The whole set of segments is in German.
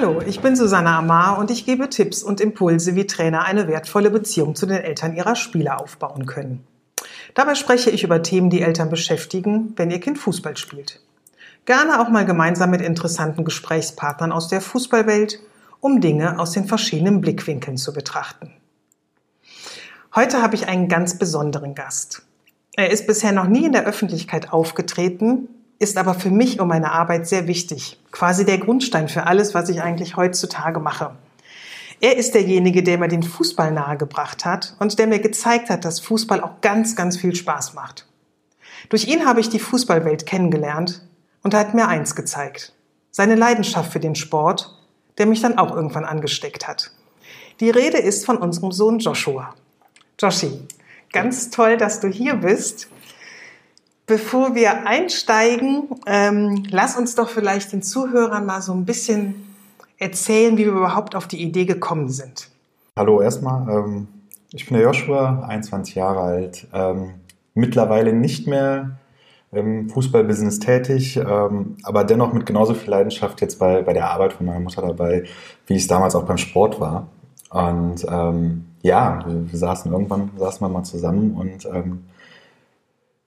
Hallo, ich bin Susanna Amar und ich gebe Tipps und Impulse, wie Trainer eine wertvolle Beziehung zu den Eltern ihrer Spieler aufbauen können. Dabei spreche ich über Themen, die Eltern beschäftigen, wenn ihr Kind Fußball spielt. Gerne auch mal gemeinsam mit interessanten Gesprächspartnern aus der Fußballwelt, um Dinge aus den verschiedenen Blickwinkeln zu betrachten. Heute habe ich einen ganz besonderen Gast. Er ist bisher noch nie in der Öffentlichkeit aufgetreten, ist aber für mich und meine Arbeit sehr wichtig. Quasi der Grundstein für alles, was ich eigentlich heutzutage mache. Er ist derjenige, der mir den Fußball nahegebracht hat und der mir gezeigt hat, dass Fußball auch ganz, ganz viel Spaß macht. Durch ihn habe ich die Fußballwelt kennengelernt und er hat mir eins gezeigt. Seine Leidenschaft für den Sport, der mich dann auch irgendwann angesteckt hat. Die Rede ist von unserem Sohn Joshua. Joshi, ganz toll, dass du hier bist. Bevor wir einsteigen, ähm, lass uns doch vielleicht den Zuhörern mal so ein bisschen erzählen, wie wir überhaupt auf die Idee gekommen sind. Hallo erstmal, ähm, ich bin der Joshua, 21 Jahre alt, ähm, mittlerweile nicht mehr im Fußballbusiness tätig, ähm, aber dennoch mit genauso viel Leidenschaft jetzt bei, bei der Arbeit von meiner Mutter dabei, wie es damals auch beim Sport war. Und ähm, ja, wir, wir, saßen irgendwann, saßen wir mal zusammen und ähm,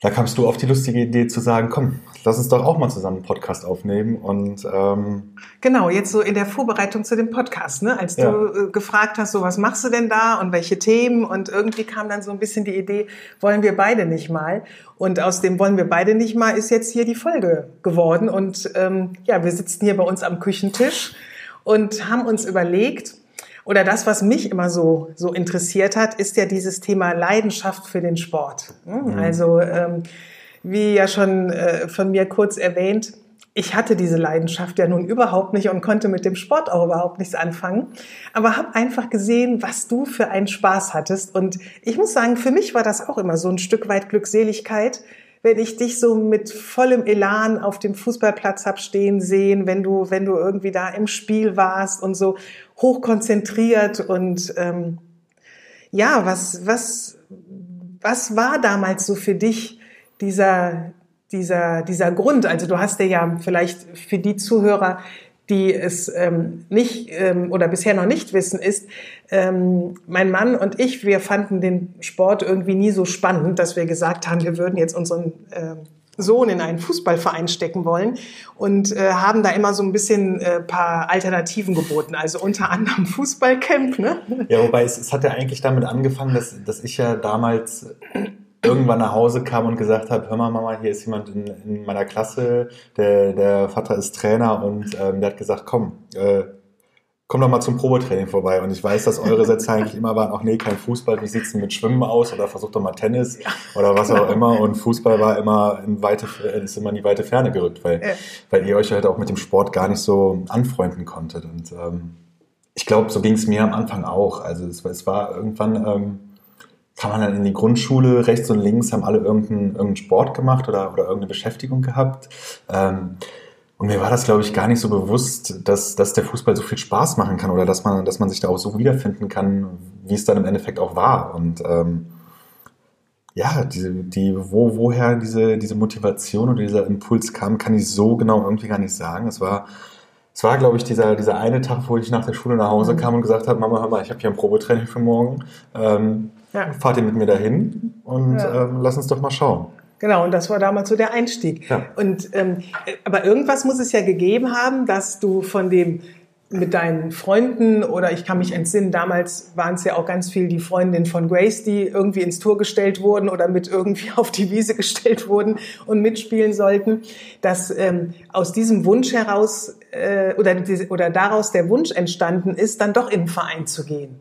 da kamst du auf die lustige Idee zu sagen, komm, lass uns doch auch mal zusammen einen Podcast aufnehmen. Und ähm, genau, jetzt so in der Vorbereitung zu dem Podcast, ne? als du ja. Äh, gefragt hast, so was machst du denn da und welche Themen und irgendwie kam dann so ein bisschen die Idee, wollen wir beide nicht mal. Und aus dem wollen wir beide nicht mal ist jetzt hier die Folge geworden. Und ähm, ja, wir sitzen hier bei uns am Küchentisch und haben uns überlegt, oder das, was mich immer so, so interessiert hat, ist ja dieses Thema Leidenschaft für den Sport. Mhm. Also, ähm, wie ja schon äh, von mir kurz erwähnt, ich hatte diese Leidenschaft ja nun überhaupt nicht und konnte mit dem Sport auch überhaupt nichts anfangen, aber habe einfach gesehen, was du für einen Spaß hattest. Und ich muss sagen, für mich war das auch immer so ein Stück weit Glückseligkeit, wenn ich dich so mit vollem Elan auf dem Fußballplatz hab stehen sehen, wenn du, wenn du irgendwie da im Spiel warst und so hochkonzentriert und ähm, ja, was, was, was war damals so für dich dieser, dieser, dieser Grund? Also du hast ja vielleicht für die Zuhörer, die es ähm, nicht ähm, oder bisher noch nicht wissen, ist, ähm, mein Mann und ich, wir fanden den Sport irgendwie nie so spannend, dass wir gesagt haben, wir würden jetzt unseren äh, Sohn in einen Fußballverein stecken wollen und äh, haben da immer so ein bisschen äh, paar Alternativen geboten, also unter anderem Fußballcamp. Ne? Ja, wobei es, es hat ja eigentlich damit angefangen, dass, dass ich ja damals irgendwann nach Hause kam und gesagt habe, hör mal Mama, hier ist jemand in, in meiner Klasse, der, der Vater ist Trainer und ähm, der hat gesagt, komm, äh, komm doch mal zum Probetraining vorbei. Und ich weiß, dass eure Sätze eigentlich immer waren, ach nee, kein Fußball, wie sieht's denn mit Schwimmen aus? Oder versuch doch mal Tennis ja, oder was genau. auch immer. Und Fußball war immer in weite, ist immer in die weite Ferne gerückt, weil, ja. weil ihr euch halt auch mit dem Sport gar nicht so anfreunden konntet. Und ähm, ich glaube, so ging es mir am Anfang auch. Also es, es war irgendwann... Ähm, kam man dann in die Grundschule, rechts und links haben alle irgendeinen, irgendeinen Sport gemacht oder, oder irgendeine Beschäftigung gehabt. Ähm, und mir war das, glaube ich, gar nicht so bewusst, dass, dass der Fußball so viel Spaß machen kann oder dass man, dass man sich da auch so wiederfinden kann, wie es dann im Endeffekt auch war. Und ähm, ja, die, die, wo, woher diese, diese Motivation oder dieser Impuls kam, kann ich so genau irgendwie gar nicht sagen. Es war, es war, glaube ich, dieser, dieser eine Tag, wo ich nach der Schule nach Hause mhm. kam und gesagt habe, Mama, hör mal, ich habe hier ein Probetraining für morgen. Ähm, ja. Fahrt ihr mit mir dahin und ja. ähm, lass uns doch mal schauen. Genau, und das war damals so der Einstieg. Ja. Und ähm, aber irgendwas muss es ja gegeben haben, dass du von dem mit deinen Freunden oder ich kann mich entsinnen, damals waren es ja auch ganz viel die Freundinnen von Grace, die irgendwie ins Tor gestellt wurden oder mit irgendwie auf die Wiese gestellt wurden und mitspielen sollten, dass ähm, aus diesem Wunsch heraus äh, oder, oder daraus der Wunsch entstanden ist, dann doch in den Verein zu gehen.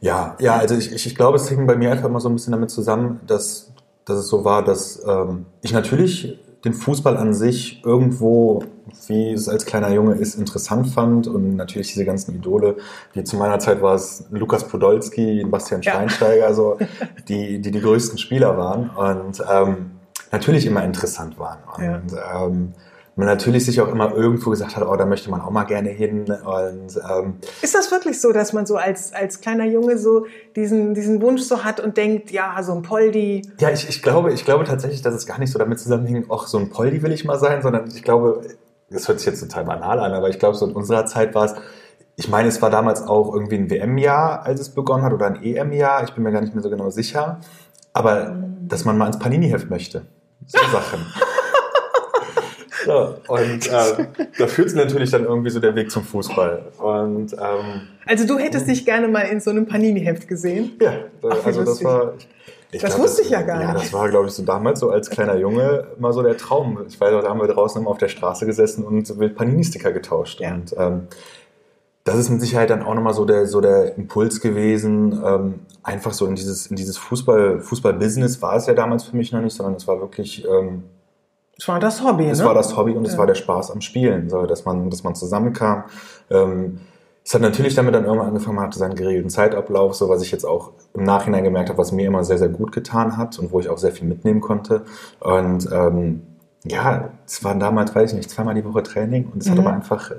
Ja, ja, also ich, ich, ich glaube, es hing bei mir einfach mal so ein bisschen damit zusammen, dass, dass es so war, dass ähm, ich natürlich den Fußball an sich irgendwo wie es als kleiner Junge ist, interessant fand und natürlich diese ganzen Idole, wie zu meiner Zeit war es Lukas Podolski, Bastian Schweinsteiger, ja. so, die, die die größten Spieler waren und ähm, natürlich immer interessant waren. Und ja. ähm, man natürlich sich auch immer irgendwo gesagt hat, oh, da möchte man auch mal gerne hin. Und, ähm, ist das wirklich so, dass man so als, als kleiner Junge so diesen, diesen Wunsch so hat und denkt, ja, so ein Poldi? Ja, ich, ich, glaube, ich glaube tatsächlich, dass es gar nicht so damit zusammenhängt, ach, so ein Poldi will ich mal sein, sondern ich glaube, das hört sich jetzt total banal an, aber ich glaube, so in unserer Zeit war es, ich meine, es war damals auch irgendwie ein WM-Jahr, als es begonnen hat, oder ein EM-Jahr, ich bin mir gar nicht mehr so genau sicher, aber dass man mal ins Panini-Heft möchte. So Sachen. Ja, und äh, da führt natürlich dann irgendwie so der Weg zum Fußball. Und, ähm, also du hättest dich gerne mal in so einem Panini-Heft gesehen? Ja, Ach, also das war... Ich das glaub, wusste ich ja gar nicht. Ja, das war, glaube ich, so damals so als kleiner Junge mal so der Traum. Ich weiß, da haben wir draußen immer auf der Straße gesessen und wild Panini-Sticker getauscht. Ja. Und ähm, das ist mit Sicherheit dann auch nochmal so der, so der Impuls gewesen, ähm, einfach so in dieses, in dieses Fußball, Fußball-Business war es ja damals für mich noch nicht, sondern es war wirklich ähm, es war das Hobby, Es ne? war das Hobby und ja. es war der Spaß am Spielen, so, dass man, dass man zusammenkam. Ähm, es hat natürlich damit dann irgendwann angefangen, man hatte seinen geregelten Zeitablauf, so was ich jetzt auch im Nachhinein gemerkt habe, was mir immer sehr, sehr gut getan hat und wo ich auch sehr viel mitnehmen konnte. Und ähm, ja, es waren damals, weiß ich nicht, zweimal die Woche Training und es mhm. hat aber einfach,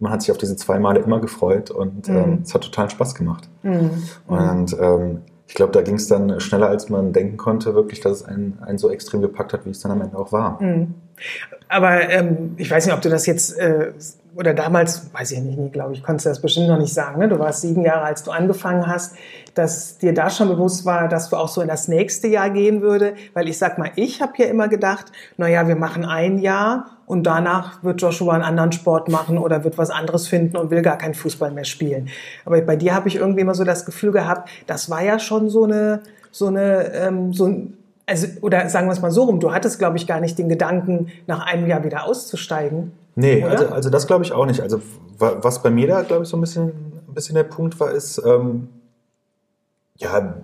man hat sich auf diese zwei Male immer gefreut und ähm, mhm. ähm, es hat totalen Spaß gemacht. Mhm. Und ähm, ich glaube, da ging es dann schneller, als man denken konnte, wirklich, dass es einen, einen so extrem gepackt hat, wie es dann am Ende auch war. Mhm. Aber ähm, ich weiß nicht, ob du das jetzt äh, oder damals, weiß ich nicht, glaube ich, konntest du das bestimmt noch nicht sagen. Ne? Du warst sieben Jahre, als du angefangen hast, dass dir da schon bewusst war, dass du auch so in das nächste Jahr gehen würde. Weil ich sag mal, ich habe ja immer gedacht, na ja, wir machen ein Jahr und danach wird Joshua einen anderen Sport machen oder wird was anderes finden und will gar keinen Fußball mehr spielen. Aber bei dir habe ich irgendwie immer so das Gefühl gehabt, das war ja schon so eine, so eine, ähm, so ein also, oder sagen wir es mal so rum, du hattest, glaube ich, gar nicht den Gedanken, nach einem Jahr wieder auszusteigen. Nee, also, also das glaube ich auch nicht. Also was bei mir da, glaube ich, so ein bisschen, ein bisschen der Punkt war, ist, ähm, ja,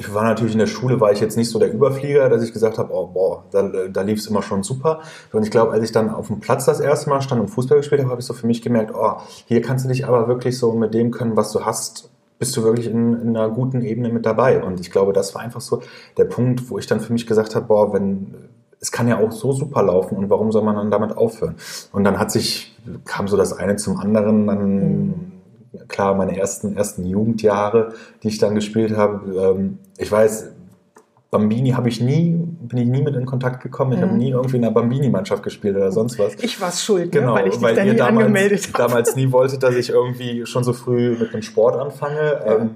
ich war natürlich in der Schule, war ich jetzt nicht so der Überflieger, dass ich gesagt habe, oh, boah, da, da lief es immer schon super. Und ich glaube, als ich dann auf dem Platz das erste Mal stand und Fußball gespielt habe, habe ich so für mich gemerkt, oh, hier kannst du dich aber wirklich so mit dem können, was du hast, bist du wirklich in, in, einer guten Ebene mit dabei. Und ich glaube, das war einfach so der Punkt, wo ich dann für mich gesagt habe, boah, wenn es kann ja auch so super laufen und warum soll man dann damit aufhören? Und dann hat sich, kam so das eine zum anderen, dann mhm. Klar, meine ersten, ersten Jugendjahre, die ich dann gespielt habe, ähm, ich weiß, Bambini habe ich nie, bin ich nie mit in Kontakt gekommen. Ich mhm. habe nie irgendwie in einer Bambini-Mannschaft gespielt oder sonst was. Ich war schuld, ne, genau, ne? weil ich dich weil da nie damals, angemeldet habe. damals nie wolltet, dass ich irgendwie schon so früh mit dem Sport anfange. Ja. Ähm,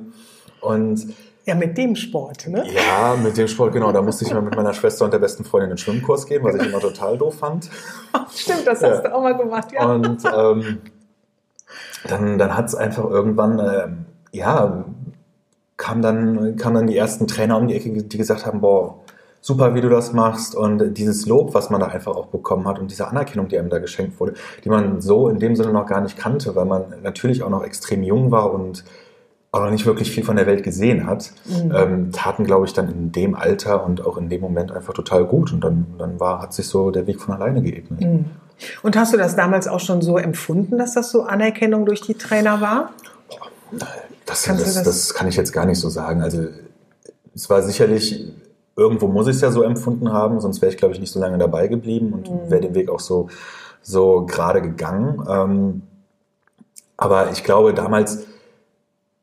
und ja, mit dem Sport, ne? Ja, mit dem Sport, genau. Da musste ich mal mit meiner Schwester und der besten Freundin einen Schwimmkurs gehen, was ich immer total doof fand. Stimmt, das hast du auch mal gemacht, ja. Und ähm, dann, dann hat es einfach irgendwann, äh, ja, kam dann, kamen dann die ersten Trainer um die Ecke, die gesagt haben, boah, super, wie du das machst und dieses Lob, was man da einfach auch bekommen hat und diese Anerkennung, die einem da geschenkt wurde, die man so in dem Sinne noch gar nicht kannte, weil man natürlich auch noch extrem jung war und auch noch nicht wirklich viel von der Welt gesehen hat, mhm. ähm, taten, glaube ich, dann in dem Alter und auch in dem Moment einfach total gut und dann, dann war, hat sich so der Weg von alleine geebnet. Mhm. Und hast du das damals auch schon so empfunden, dass das so Anerkennung durch die Trainer war? Das, das, das, das kann ich jetzt gar nicht so sagen. Also es war sicherlich, irgendwo muss ich es ja so empfunden haben, sonst wäre ich, glaube ich, nicht so lange dabei geblieben und mhm. wäre den Weg auch so, so gerade gegangen. Ähm, aber ich glaube, damals,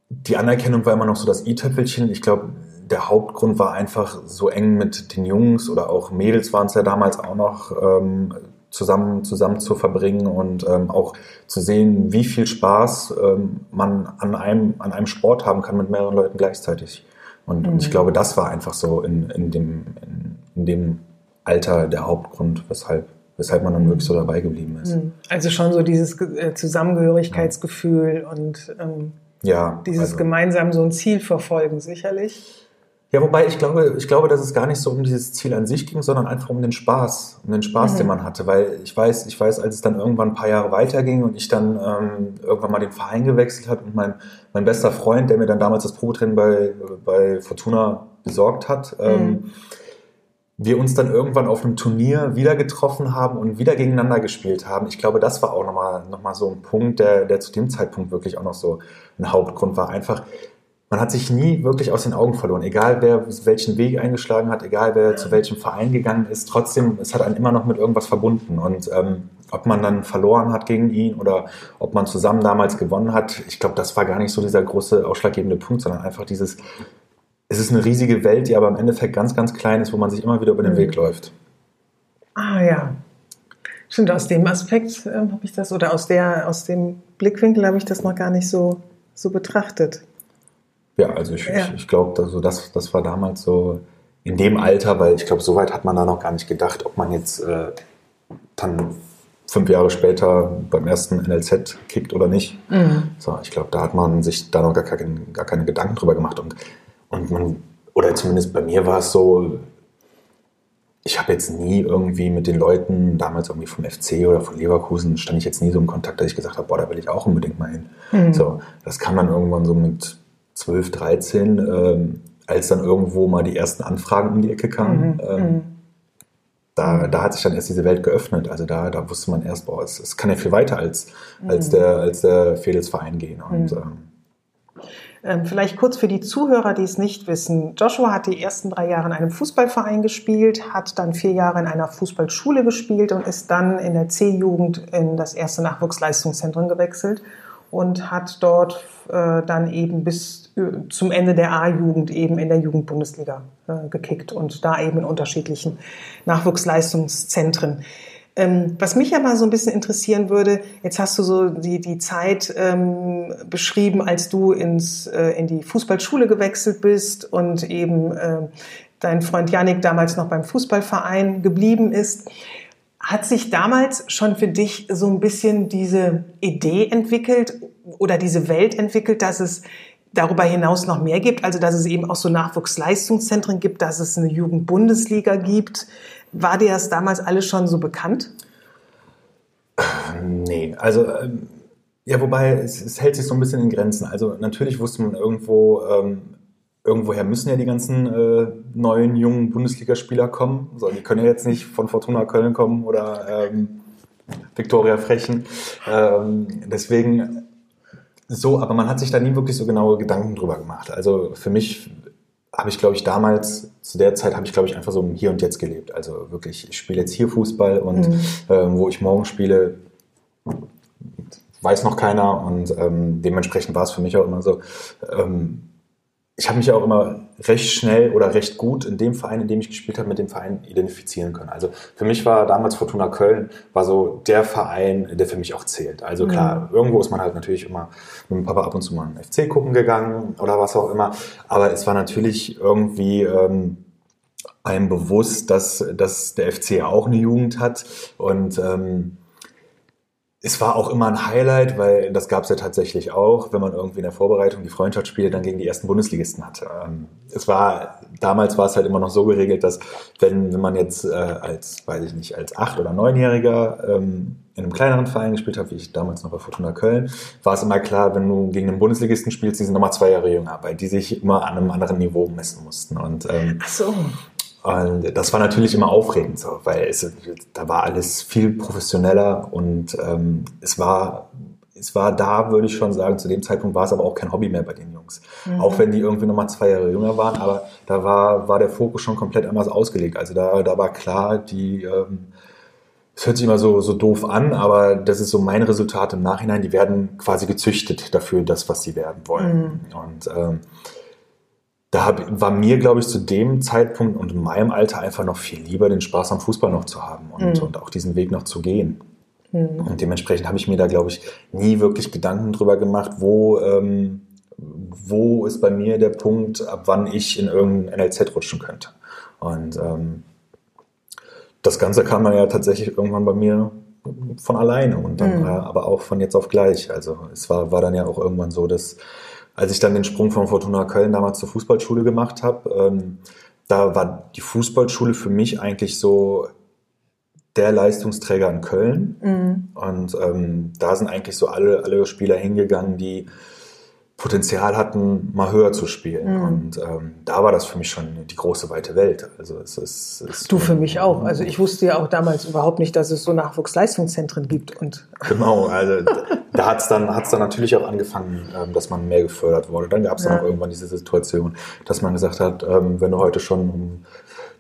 die Anerkennung war immer noch so das i-Töpfelchen. Ich glaube, der Hauptgrund war einfach so eng mit den Jungs oder auch Mädels waren es ja damals auch noch, ähm, zusammen, zusammen zu verbringen und ähm, auch zu sehen, wie viel Spaß ähm, man an einem, an einem Sport haben kann mit mehreren Leuten gleichzeitig. Und, mhm. und ich mhm. glaube, das war einfach so in, in, dem, in, in dem Alter der Hauptgrund, weshalb weshalb man dann wirklich so dabei geblieben ist. Mhm. Also schon so dieses äh, Zusammengehörigkeitsgefühl ja. und ähm, ja, dieses also, gemeinsam so ein Ziel verfolgen, sicherlich. Ja, wobei ich glaube, ich glaube, dass es gar nicht so um dieses Ziel an sich ging, sondern einfach um den Spaß, um den Spaß, mhm. den man hatte. Weil ich weiß, ich weiß, als es dann irgendwann ein paar Jahre weiterging und ich dann ähm, irgendwann mal den Verein gewechselt habe und mein, mein bester Freund, der mir dann damals das Probetraining bei, bei Fortuna besorgt hat, ähm, mhm. wir uns dann irgendwann auf einem Turnier wieder getroffen haben und wieder gegeneinander gespielt haben. Ich glaube, das war auch nochmal noch mal so ein Punkt, der, der zu dem Zeitpunkt wirklich auch noch so ein Hauptgrund war. Einfach, man hat sich nie wirklich aus den Augen verloren. Egal wer welchen Weg eingeschlagen hat, egal wer zu welchem Verein gegangen ist, trotzdem, es hat einen immer noch mit irgendwas verbunden. Und ähm, ob man dann verloren hat gegen ihn oder ob man zusammen damals gewonnen hat, ich glaube, das war gar nicht so dieser große ausschlaggebende Punkt, sondern einfach dieses, es ist eine riesige Welt, die aber im Endeffekt ganz, ganz klein ist, wo man sich immer wieder über den mhm. Weg läuft. Ah ja. Stimmt, aus dem Aspekt äh, habe ich das, oder aus, der, aus dem Blickwinkel habe ich das noch gar nicht so, so betrachtet. Ja, also ich, ja. ich, ich glaube, also das, das war damals so in dem Alter, weil ich glaube, so weit hat man da noch gar nicht gedacht, ob man jetzt äh, dann fünf Jahre später beim ersten NLZ kickt oder nicht. Mhm. So, ich glaube, da hat man sich da noch gar, kein, gar keine Gedanken drüber gemacht. Und, und man, oder zumindest bei mir war es so, ich habe jetzt nie irgendwie mit den Leuten, damals irgendwie vom FC oder von Leverkusen, stand ich jetzt nie so im Kontakt, dass ich gesagt habe, boah, da will ich auch unbedingt mal hin. Mhm. So, das kam dann irgendwann so mit 12, 13, ähm, als dann irgendwo mal die ersten Anfragen um die Ecke kamen. Mhm. Ähm, mhm da, da hat sich dann erst diese Welt geöffnet. Also da, da wusste man erst, boah, es, es kann ja viel weiter als, als mhm. der, als der Fedelsverein gehen. Und, mhm. ähm, ähm, Vielleicht kurz für die Zuhörer, die es nicht wissen. Joshua hat die ersten drei Jahre in einem Fußballverein gespielt, hat dann vier Jahre in einer Fußballschule gespielt und ist dann in der C-Jugend in das erste Nachwuchsleistungszentrum gewechselt und hat dort äh, dann eben bis äh, zum Ende der A-Jugend eben in der Jugendbundesliga äh, gekickt und da eben in unterschiedlichen Nachwuchsleistungszentren. Ähm, was mich aber so ein bisschen interessieren würde, jetzt hast du so die, die Zeit ähm, beschrieben, als du ins, äh, in die Fußballschule gewechselt bist und eben äh, dein Freund Janik damals noch beim Fußballverein geblieben ist. Hat sich damals schon für dich so ein bisschen diese Idee entwickelt oder diese Welt entwickelt, dass es darüber hinaus noch mehr gibt, also dass es eben auch so Nachwuchsleistungszentren gibt, dass es eine Jugendbundesliga gibt. War dir das damals alles schon so bekannt? Nee, also ähm, ja, wobei es, es, hält sich so ein bisschen in Grenzen. Also natürlich wusste man irgendwo, ähm, irgendwoher müssen ja die ganzen äh, neuen jungen Bundesligaspieler kommen. So, die können ja jetzt nicht von Fortuna Köln kommen oder ähm, Viktoria Frechen. Ähm, deswegen so, aber man hat sich da nie wirklich so genaue Gedanken drüber gemacht. Also für mich habe ich, glaube ich, damals, zu der Zeit habe ich, glaube ich, einfach so im Hier und Jetzt gelebt. Also wirklich, ich spiele jetzt hier Fußball und mhm. ähm, wo ich morgen spiele, weiß noch keiner und ähm, dementsprechend war es für mich auch immer so, ähm, ich habe mich ja auch immer recht schnell oder recht gut in dem Verein, in dem ich gespielt habe, mit dem Verein identifizieren können. Also für mich war damals Fortuna Köln war so der Verein, der für mich auch zählt. Also klar, mhm. irgendwo ist man halt natürlich immer mit dem Papa ab und zu mal einen FC gucken gegangen oder was auch immer. Aber es war natürlich irgendwie ähm, einem bewusst, dass, dass der FC auch eine Jugend hat und ähm, es war auch immer ein Highlight, weil das gab es ja tatsächlich auch, wenn man irgendwie in der Vorbereitung die Freundschaftsspiele dann gegen die ersten Bundesligisten hatte. Ähm, es war, damals war es halt immer noch so geregelt, dass wenn, man jetzt äh, als, weiß ich nicht, als Acht- oder Neunjähriger ähm, in einem kleineren Verein gespielt hat, wie ich damals noch bei Fortuna Köln, war es immer klar, wenn du gegen einen Bundesligisten spielst, die sind nochmal zwei Jahre jünger, weil die sich immer an einem anderen Niveau messen mussten. Und, ähm, Ach so. Und das war natürlich immer aufregend, so, weil es, da war alles viel professioneller und ähm, es war es war da, würde ich schon sagen, zu dem Zeitpunkt war es aber auch kein Hobby mehr bei den Jungs. Mhm. Auch wenn die irgendwie nochmal zwei Jahre jünger waren, aber da war, war der Fokus schon komplett anders ausgelegt. Also da, da war klar, die, ähm, es hört sich immer so, so doof an, aber das ist so mein Resultat im Nachhinein. Die werden quasi gezüchtet dafür, das, was sie werden wollen. Mhm. Und ähm, da war mir, glaube ich, zu dem Zeitpunkt und in meinem Alter einfach noch viel lieber, den Spaß am Fußball noch zu haben und, mhm. und auch diesen Weg noch zu gehen. Mhm. Und dementsprechend habe ich mir da, glaube ich, nie wirklich Gedanken drüber gemacht, wo, ähm, wo ist bei mir der Punkt, ab wann ich in irgendein NLZ rutschen könnte. Und ähm, das Ganze kam dann ja tatsächlich irgendwann bei mir von alleine und dann mhm. aber auch von jetzt auf gleich. Also es war, war dann ja auch irgendwann so, dass als ich dann den Sprung von Fortuna Köln damals zur Fußballschule gemacht habe, ähm, da war die Fußballschule für mich eigentlich so der Leistungsträger in Köln. Mhm. Und ähm, da sind eigentlich so alle, alle Spieler hingegangen, die Potenzial hatten, mal höher zu spielen. Mhm. Und ähm, da war das für mich schon die große weite Welt. Also es ist, es du für mich auch. Also ich wusste ja auch damals überhaupt nicht, dass es so Nachwuchsleistungszentren gibt. Und genau, also da hat es dann, hat's dann natürlich auch angefangen, ähm, dass man mehr gefördert wurde. Dann gab es ja. dann auch irgendwann diese Situation, dass man gesagt hat, ähm, wenn du heute schon um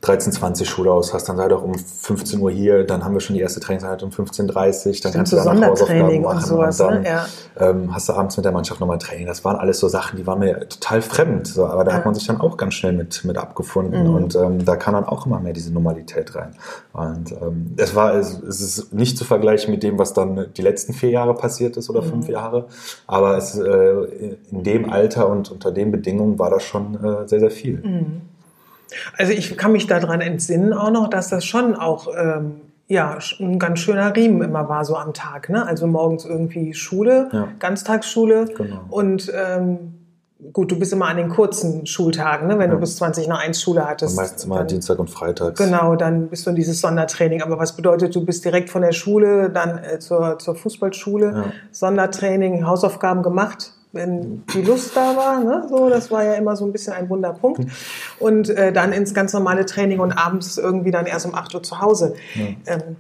13, 20 Schule aus hast, dann sei doch um 15 Uhr hier, dann haben wir schon die erste Trainingseinheit um 15.30 Uhr, dann kannst du da noch Hausaufgaben machen und, sowas, und dann ne? ja. ähm, hast du abends mit der Mannschaft nochmal Training. Das waren alles so Sachen, die waren mir total fremd, so, aber da ja. hat man sich dann auch ganz schnell mit, mit abgefunden mhm. und ähm, da kam dann auch immer mehr diese Normalität rein. Und ähm, es war, es, es, ist nicht zu vergleichen mit dem, was dann die letzten vier Jahre passiert ist oder mhm. fünf Jahre, aber es, äh, in dem Alter und unter den Bedingungen war das schon äh, sehr, sehr viel. Mhm. Also ich kann mich daran entsinnen auch noch, dass das schon auch ähm, ja ein ganz schöner Riemen immer war so am Tag. Ne? Also morgens irgendwie Schule, ja. Ganztagsschule genau. und ähm, gut, du bist immer an den kurzen Schultagen, ne? wenn ja. du bis 20 nach 1 Schule hattest. Und meistens mal Dienstag und Freitag. Genau, dann bist du in dieses Sondertraining. Aber was bedeutet, du bist direkt von der Schule dann äh, zur, zur Fußballschule, ja. Sondertraining, Hausaufgaben gemacht, wenn die Lust da war. Ne? So, das war ja immer so ein bisschen ein Wunderpunkt. Und äh, dann ins ganz normale Training und abends irgendwie dann erst um 8 Uhr zu Hause. Ja. Ähm,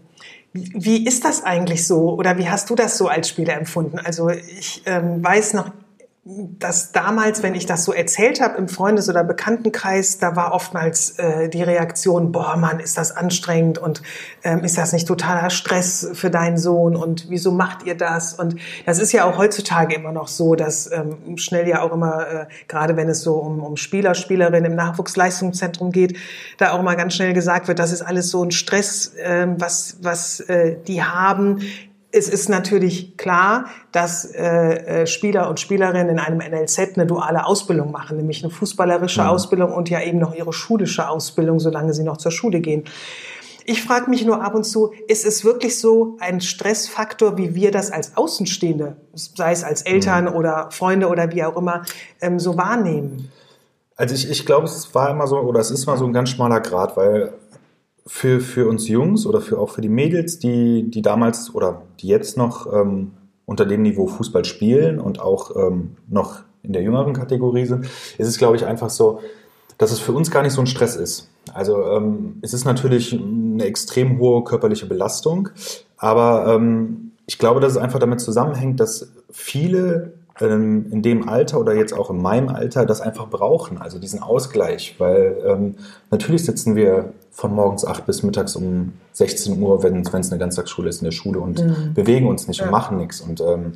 wie, wie ist das eigentlich so oder wie hast du das so als Spieler empfunden? Also ich ähm, weiß noch dass damals, wenn ich das so erzählt habe im Freundes- oder Bekanntenkreis, da war oftmals äh, die Reaktion, boah Mann, ist das anstrengend und ähm, ist das nicht totaler Stress für deinen Sohn und wieso macht ihr das? Und das ist ja auch heutzutage immer noch so, dass ähm, schnell ja auch immer, äh, gerade wenn es so um, um Spieler, Spielerinnen im Nachwuchsleistungszentrum geht, da auch mal ganz schnell gesagt wird, das ist alles so ein Stress, äh, was, was äh, die haben, es ist natürlich klar, dass äh, äh, Spieler und Spielerinnen in einem NLZ eine duale Ausbildung machen, nämlich eine fußballerische mhm. Ausbildung und ja eben noch ihre schulische Ausbildung, solange sie noch zur Schule gehen. Ich frage mich nur ab und zu, ist es wirklich so ein Stressfaktor, wie wir das als Außenstehende, sei es als Eltern mhm. oder Freunde oder wie auch immer, ähm, so wahrnehmen? Also ich, ich glaube, es war immer so, oder es ist mal so ein ganz schmaler Grad, weil für, für uns Jungs oder für, auch für die Mädels, die, die damals oder die jetzt noch ähm, unter dem Niveau Fußball spielen und auch ähm, noch in der jüngeren Kategorie sind, ist es, glaube ich, einfach so, dass es für uns gar nicht so ein Stress ist. Also ähm, es ist natürlich eine extrem hohe körperliche Belastung, aber ähm, ich glaube, dass es einfach damit zusammenhängt, dass viele ähm, in dem Alter oder jetzt auch in meinem Alter das einfach brauchen, also diesen Ausgleich, weil ähm, natürlich sitzen wir von morgens 8 bis mittags um 16 Uhr, wenn es eine Ganztagsschule ist, in der Schule und mhm. bewegen uns nicht ja. und machen nichts. Und ähm,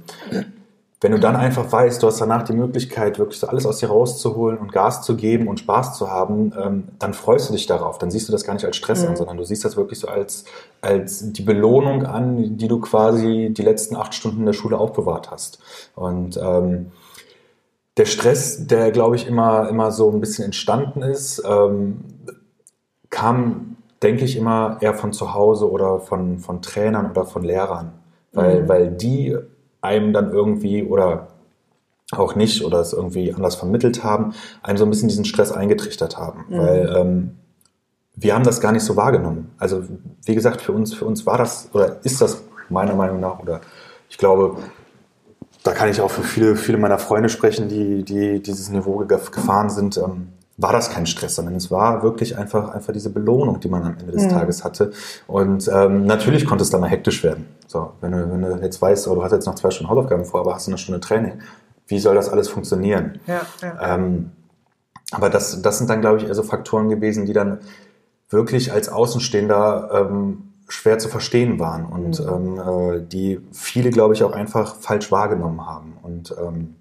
wenn du dann einfach weißt, du hast danach die Möglichkeit, wirklich so alles aus dir rauszuholen und Gas zu geben und Spaß zu haben, ähm, dann freust du dich darauf. Dann siehst du das gar nicht als Stress mhm. an, sondern du siehst das wirklich so als, als die Belohnung an, die du quasi die letzten acht Stunden in der Schule aufbewahrt hast. Und ähm, der Stress, der, glaube ich, immer, immer so ein bisschen entstanden ist, ähm, kam, denke ich, immer eher von zu Hause oder von, von Trainern oder von Lehrern, weil, mhm. weil die einem dann irgendwie oder auch nicht oder es irgendwie anders vermittelt haben, einem so ein bisschen diesen Stress eingetrichtert haben, mhm. weil ähm, wir haben das gar nicht so wahrgenommen. Also wie gesagt, für uns, für uns war das oder ist das meiner Meinung nach oder ich glaube, da kann ich auch für viele, viele meiner Freunde sprechen, die, die dieses Niveau gefahren sind. Ähm, war das kein Stress, sondern es war wirklich einfach, einfach diese Belohnung, die man am Ende des mhm. Tages hatte. Und ähm, natürlich konnte es dann mal hektisch werden. So, wenn du, wenn du jetzt weißt, oh, du hast jetzt noch zwei Stunden Hausaufgaben vor, aber hast eine Stunde Training, wie soll das alles funktionieren? Ja, ja. Ähm, aber das, das sind dann, glaube ich, eher so Faktoren gewesen, die dann wirklich als Außenstehender ähm, schwer zu verstehen waren und mhm. ähm, äh, die viele, glaube ich, auch einfach falsch wahrgenommen haben. Und ähm,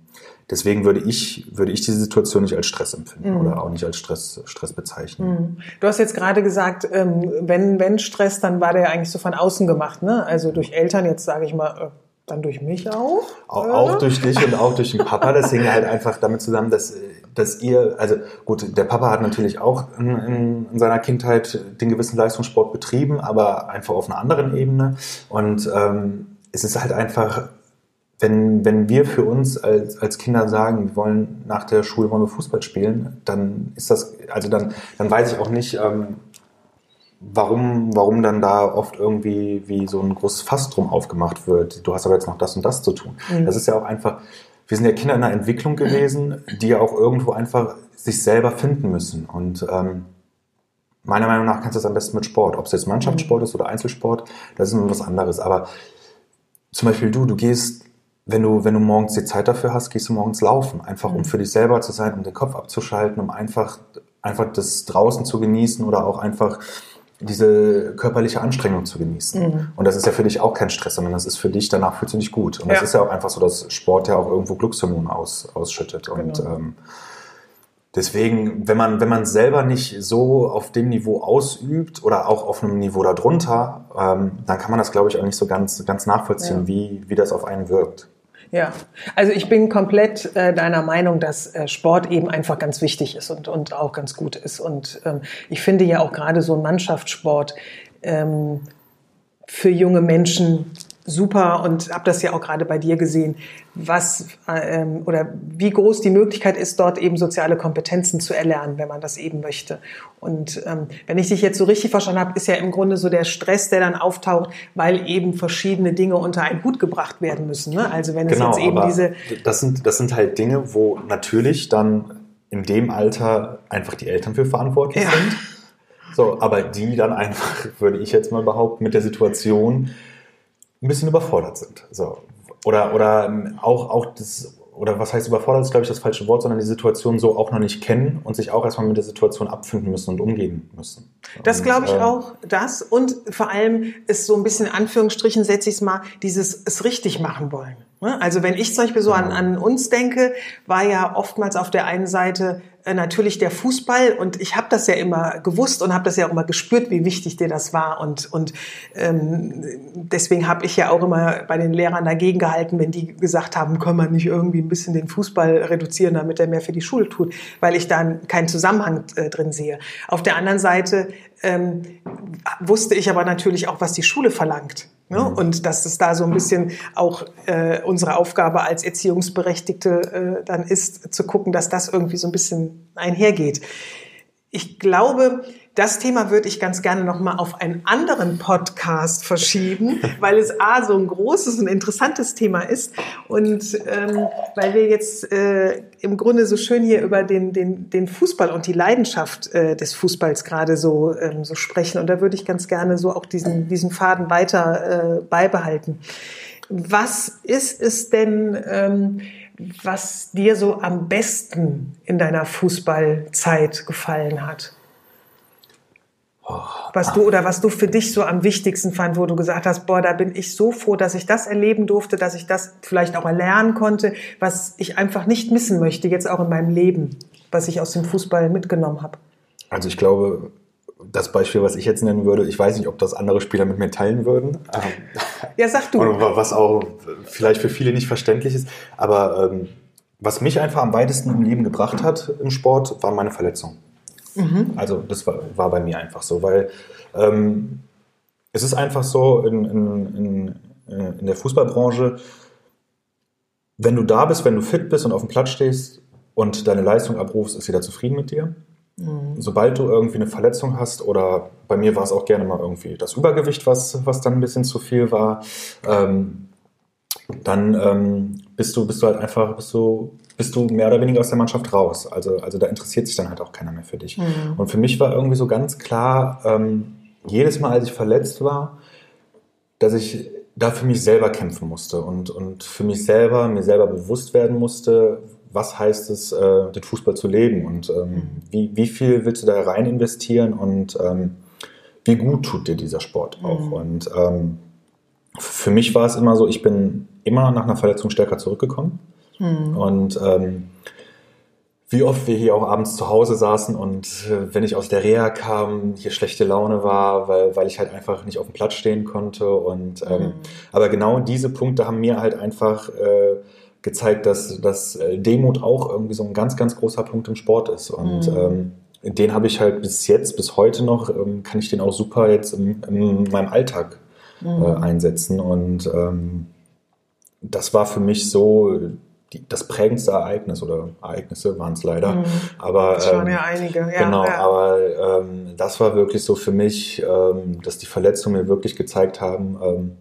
Deswegen würde ich, würde ich diese Situation nicht als Stress empfinden mhm. oder auch nicht als Stress, Stress bezeichnen. Mhm. Du hast jetzt gerade gesagt, ähm, wenn, wenn Stress, dann war der eigentlich so von außen gemacht, ne? Also durch Eltern, jetzt sage ich mal, äh, dann durch mich auch? Auch, auch durch dich und auch durch den Papa. Das hing halt einfach damit zusammen, dass, dass ihr, also gut, der Papa hat natürlich auch in, in seiner Kindheit den gewissen Leistungssport betrieben, aber einfach auf einer anderen Ebene. Und ähm, es ist halt einfach wenn, wenn wir für uns als, als Kinder sagen, wir wollen nach der Schule wollen wir Fußball spielen, dann ist das, also dann, dann weiß ich auch nicht, ähm, warum, warum dann da oft irgendwie wie so ein großes Fass drum aufgemacht wird. Du hast aber jetzt noch das und das zu tun. Mhm. Das ist ja auch einfach, wir sind ja Kinder in einer Entwicklung gewesen, die ja auch irgendwo einfach sich selber finden müssen. Und ähm, meiner Meinung nach kannst du das am besten mit Sport. Ob es jetzt Mannschaftssport ist oder Einzelsport, das ist immer was anderes. Aber zum Beispiel du, du gehst, wenn du, wenn du morgens die Zeit dafür hast, gehst du morgens laufen. Einfach um mhm. für dich selber zu sein, um den Kopf abzuschalten, um einfach, einfach das draußen zu genießen oder auch einfach diese körperliche Anstrengung zu genießen. Mhm. Und das ist ja für dich auch kein Stress, sondern das ist für dich, danach fühlst du dich gut. Und ja. das ist ja auch einfach so, dass Sport ja auch irgendwo Glückshormone aus, ausschüttet. Genau. Und ähm, deswegen, wenn man, wenn man selber nicht so auf dem Niveau ausübt oder auch auf einem Niveau darunter, ähm, dann kann man das, glaube ich, auch nicht so ganz, ganz nachvollziehen, ja. wie, wie das auf einen wirkt. Ja, also ich bin komplett äh, deiner Meinung, dass äh, Sport eben einfach ganz wichtig ist und, und auch ganz gut ist. Und ähm, ich finde ja auch gerade so ein Mannschaftssport ähm, für junge Menschen super und habe das ja auch gerade bei dir gesehen, was ähm, oder wie groß die Möglichkeit ist, dort eben soziale Kompetenzen zu erlernen, wenn man das eben möchte. Und ähm, wenn ich dich jetzt so richtig verstanden habe, ist ja im Grunde so der Stress, der dann auftaucht, weil eben verschiedene Dinge unter einen Hut gebracht werden müssen. Ne? Also wenn genau, es jetzt eben diese das sind das sind halt Dinge, wo natürlich dann in dem Alter einfach die Eltern für verantwortlich ja. sind. So, aber die dann einfach, würde ich jetzt mal behaupten, mit der Situation ein bisschen überfordert sind. So. Oder, oder ähm, auch, auch das, oder was heißt überfordert, ist glaube ich das falsche Wort, sondern die Situation so auch noch nicht kennen und sich auch erstmal mit der Situation abfinden müssen und umgehen müssen. Das glaube ich äh, auch, das und vor allem ist so ein bisschen in Anführungsstrichen, setze ich es mal, dieses es richtig machen wollen. Ne? Also wenn ich zum Beispiel so an, an uns denke, war ja oftmals auf der einen Seite äh, natürlich der Fußball und ich habe das ja immer gewusst und habe das ja auch immer gespürt, wie wichtig dir das war und und ähm, deswegen habe ich ja auch immer bei den Lehrern dagegen gehalten, wenn die gesagt haben, können wir nicht irgendwie ein bisschen den Fußball reduzieren, damit er mehr für die Schule tut, weil ich da keinen Zusammenhang äh, drin sehe. Auf der anderen Seite ähm, wusste ich aber natürlich auch, was die Schule verlangt. Ne? Mhm. Und dass es da so ein bisschen auch äh, unsere Aufgabe als Erziehungsberechtigte äh, dann ist, zu gucken, dass das irgendwie so ein bisschen einhergeht. Ich glaube, das Thema würde ich ganz gerne noch mal auf einen anderen Podcast verschieben, weil es a so ein großes und interessantes Thema ist und ähm, weil wir jetzt äh, im Grunde so schön hier über den den den Fußball und die Leidenschaft äh, des Fußballs gerade so ähm, so sprechen und da würde ich ganz gerne so auch diesen diesen Faden weiter äh, beibehalten. Was ist es denn? Ähm, was dir so am besten in deiner Fußballzeit gefallen hat? Was du oder was du für dich so am wichtigsten fand, wo du gesagt hast, boah, da bin ich so froh, dass ich das erleben durfte, dass ich das vielleicht auch erlernen konnte, was ich einfach nicht missen möchte, jetzt auch in meinem Leben, was ich aus dem Fußball mitgenommen habe. Also ich glaube, das Beispiel, was ich jetzt nennen würde, ich weiß nicht, ob das andere Spieler mit mir teilen würden. Ja, sag du. Was auch vielleicht für viele nicht verständlich ist. Aber ähm, was mich einfach am weitesten im Leben gebracht hat im Sport, war meine Verletzung. Mhm. Also das war, war, bei mir einfach so, weil ähm, es ist einfach so in, in, in, äh, in der Fußballbranche, wenn du da bist, wenn du fit bist und auf dem Platz stehst und deine Leistung abrufst, ist jeder zufrieden mit dir. Mhm. Sobald du irgendwie eine Verletzung hast oder bei mir war es auch gerne mal irgendwie das Übergewicht, was, was dann ein bisschen zu viel war, ähm, dann ähm, bist du bist du halt einfach bist du bist du mehr oder weniger aus der Mannschaft raus. Also, also da interessiert sich dann halt auch keiner mehr für dich. Mhm. Und für mich war irgendwie so ganz klar, ähm, jedes Mal, als ich verletzt war, dass ich da für mich selber kämpfen musste und, und für mich selber, mir selber bewusst werden musste, was heißt es, äh, den Fußball zu leben und ähm, mhm. wie, wie viel willst du da rein investieren und ähm, wie gut tut dir dieser Sport auch. Mhm. Und ähm, für mich war es immer so, ich bin immer nach einer Verletzung stärker zurückgekommen. Mhm. Und ähm, wie oft wir hier auch abends zu Hause saßen und äh, wenn ich aus der Reha kam, hier schlechte Laune war, weil, weil ich halt einfach nicht auf dem Platz stehen konnte. Und ähm, mhm. aber genau diese Punkte haben mir halt einfach äh, gezeigt, dass, dass äh, Demut auch irgendwie so ein ganz, ganz großer Punkt im Sport ist. Und mhm. ähm, den habe ich halt bis jetzt, bis heute noch, ähm, kann ich den auch super jetzt in, in meinem Alltag äh, mhm. äh, einsetzen. Und ähm, das war für mich so die, das prägendste Ereignis oder Ereignisse waren es leider. Mhm. Aber, das waren ähm, ja einige. Ja, genau, ja. aber ähm, das war wirklich so für mich, ähm, dass die Verletzungen mir wirklich gezeigt haben, ähm,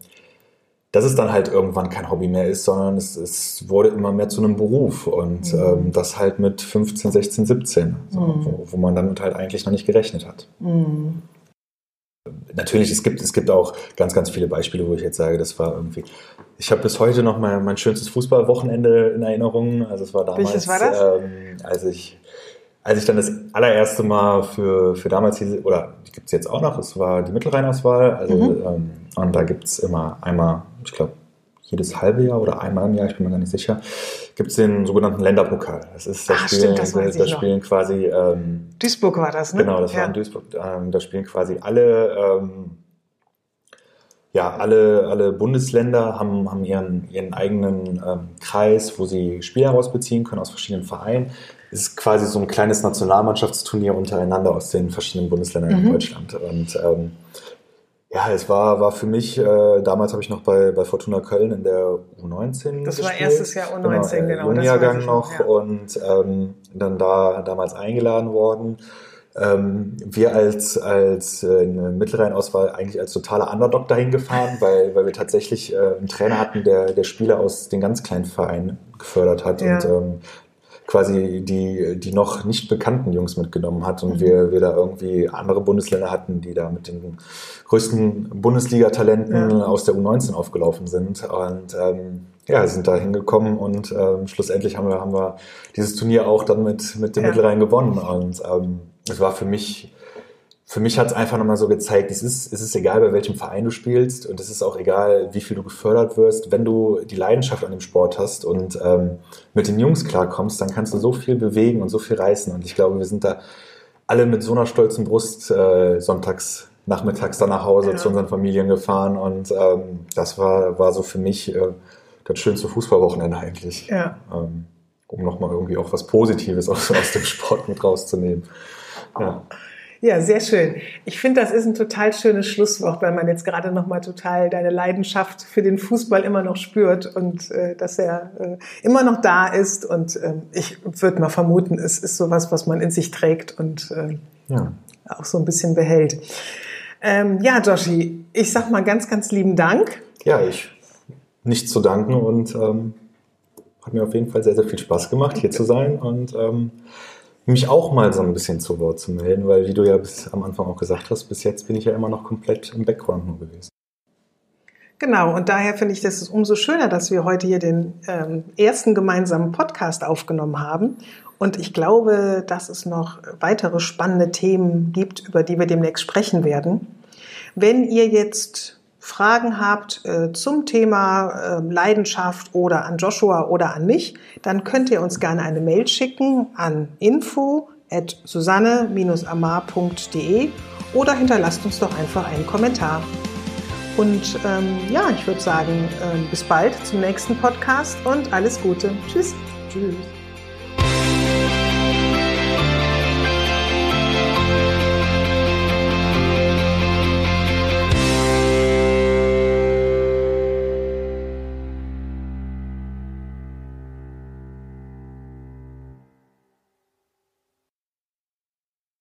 dass es dann halt irgendwann kein Hobby mehr ist, sondern es, es wurde immer mehr zu einem Beruf und mhm. ähm, das halt mit 15, 16, 17, so, mhm. wo, wo, man damit halt eigentlich noch nicht gerechnet hat. Mhm. Natürlich, es gibt, es gibt auch ganz, ganz viele Beispiele, wo ich jetzt sage, das war irgendwie. Ich habe bis heute noch mal mein schönstes Fußballwochenende in Erinnerung. Also es war damals, Welches war das? Ähm, als ich als ich dann das allererste Mal für, für damals diese, oder die gibt es jetzt auch noch, es war die Mittelrheinauswahl. Also, mhm. ähm, und da gibt es immer einmal, ich glaube, jedes halbe Jahr oder einmal im Jahr, ich bin mir gar nicht sicher, gibt es den sogenannten Länderpokal. Das ist das Ach, Spiel, stimmt, das da, weiß da ich noch. spielen quasi ähm, Duisburg war das, ne? Genau, das war Ja. in Duisburg. Ähm, da spielen quasi alle, ähm, ja, alle, alle Bundesländer haben, haben ihren, ihren eigenen ähm, Kreis, wo sie Spieler rausbeziehen können aus verschiedenen Vereinen. Es ist quasi so ein kleines Nationalmannschaftsturnier untereinander aus den verschiedenen Bundesländern Mhm. in Deutschland. Und ähm, ja, es war, war für mich, äh, damals habe ich noch bei, bei Fortuna Köln in der U19 Das war gespielt. erstes Jahr U19, äh, genau, weiß Juniorgang ich noch ja. und ähm, dann da damals eingeladen worden. Ähm, wir als, als äh, Mittelrheinauswahl eigentlich als totaler Underdog dahin gefahren, weil, weil wir tatsächlich äh, einen Trainer hatten, der, der Spieler aus den ganz kleinen Vereinen gefördert hat Ja. und ähm, quasi die, die noch nicht bekannten Jungs mitgenommen hat und Mhm. wir, wir da irgendwie andere Bundesländer hatten, die da mit den größten Bundesliga-Talenten Ja. aus der U19 aufgelaufen sind und ähm, ja, sind da hingekommen und ähm, schlussendlich haben wir, haben wir dieses Turnier auch dann mit, mit dem Ja. Mittelrhein gewonnen und ähm, es war für mich für mich hat es einfach nochmal so gezeigt, es ist, es ist egal, bei welchem Verein du spielst und es ist auch egal, wie viel du gefördert wirst. Wenn du die Leidenschaft an dem Sport hast und ähm, mit den Jungs klarkommst, dann kannst du so viel bewegen und so viel reißen. Und ich glaube, wir sind da alle mit so einer stolzen Brust äh, sonntags nachmittags dann nach Hause Ja. zu unseren Familien gefahren und ähm, das war, war so für mich äh, das schönste Fußballwochenende eigentlich. Ja. Ähm, um nochmal irgendwie auch was Positives aus, aus dem Sport mit rauszunehmen. Ja. Ja, sehr schön. Ich finde, das ist ein total schönes Schlusswort, weil man jetzt gerade noch mal total deine Leidenschaft für den Fußball immer noch spürt und äh, dass er äh, immer noch da ist. Und ähm, ich würde mal vermuten, es ist sowas, was man in sich trägt und äh, ja. auch so ein bisschen behält. Ähm, ja, Joshi, ich sag mal ganz, ganz lieben Dank. Ja, ich nicht zu danken und ähm, hat mir auf jeden Fall sehr, sehr viel Spaß gemacht, hier zu sein und ähm, mich auch mal so ein bisschen zu Wort zu melden, weil wie du ja bis am Anfang auch gesagt hast, bis jetzt bin ich ja immer noch komplett im Background nur gewesen. Genau, und daher finde ich das umso schöner, dass wir heute hier den ähm, ersten gemeinsamen Podcast aufgenommen haben. Und ich glaube, dass es noch weitere spannende Themen gibt, über die wir demnächst sprechen werden. Wenn ihr jetzt Fragen habt äh, zum Thema äh, Leidenschaft oder an Joshua oder an mich, dann könnt ihr uns gerne eine Mail schicken an info at susanne-amar.de oder hinterlasst uns doch einfach einen Kommentar. Und ähm, ja, ich würde sagen, ähm, bis bald zum nächsten Podcast und alles Gute. Tschüss. Tschüss.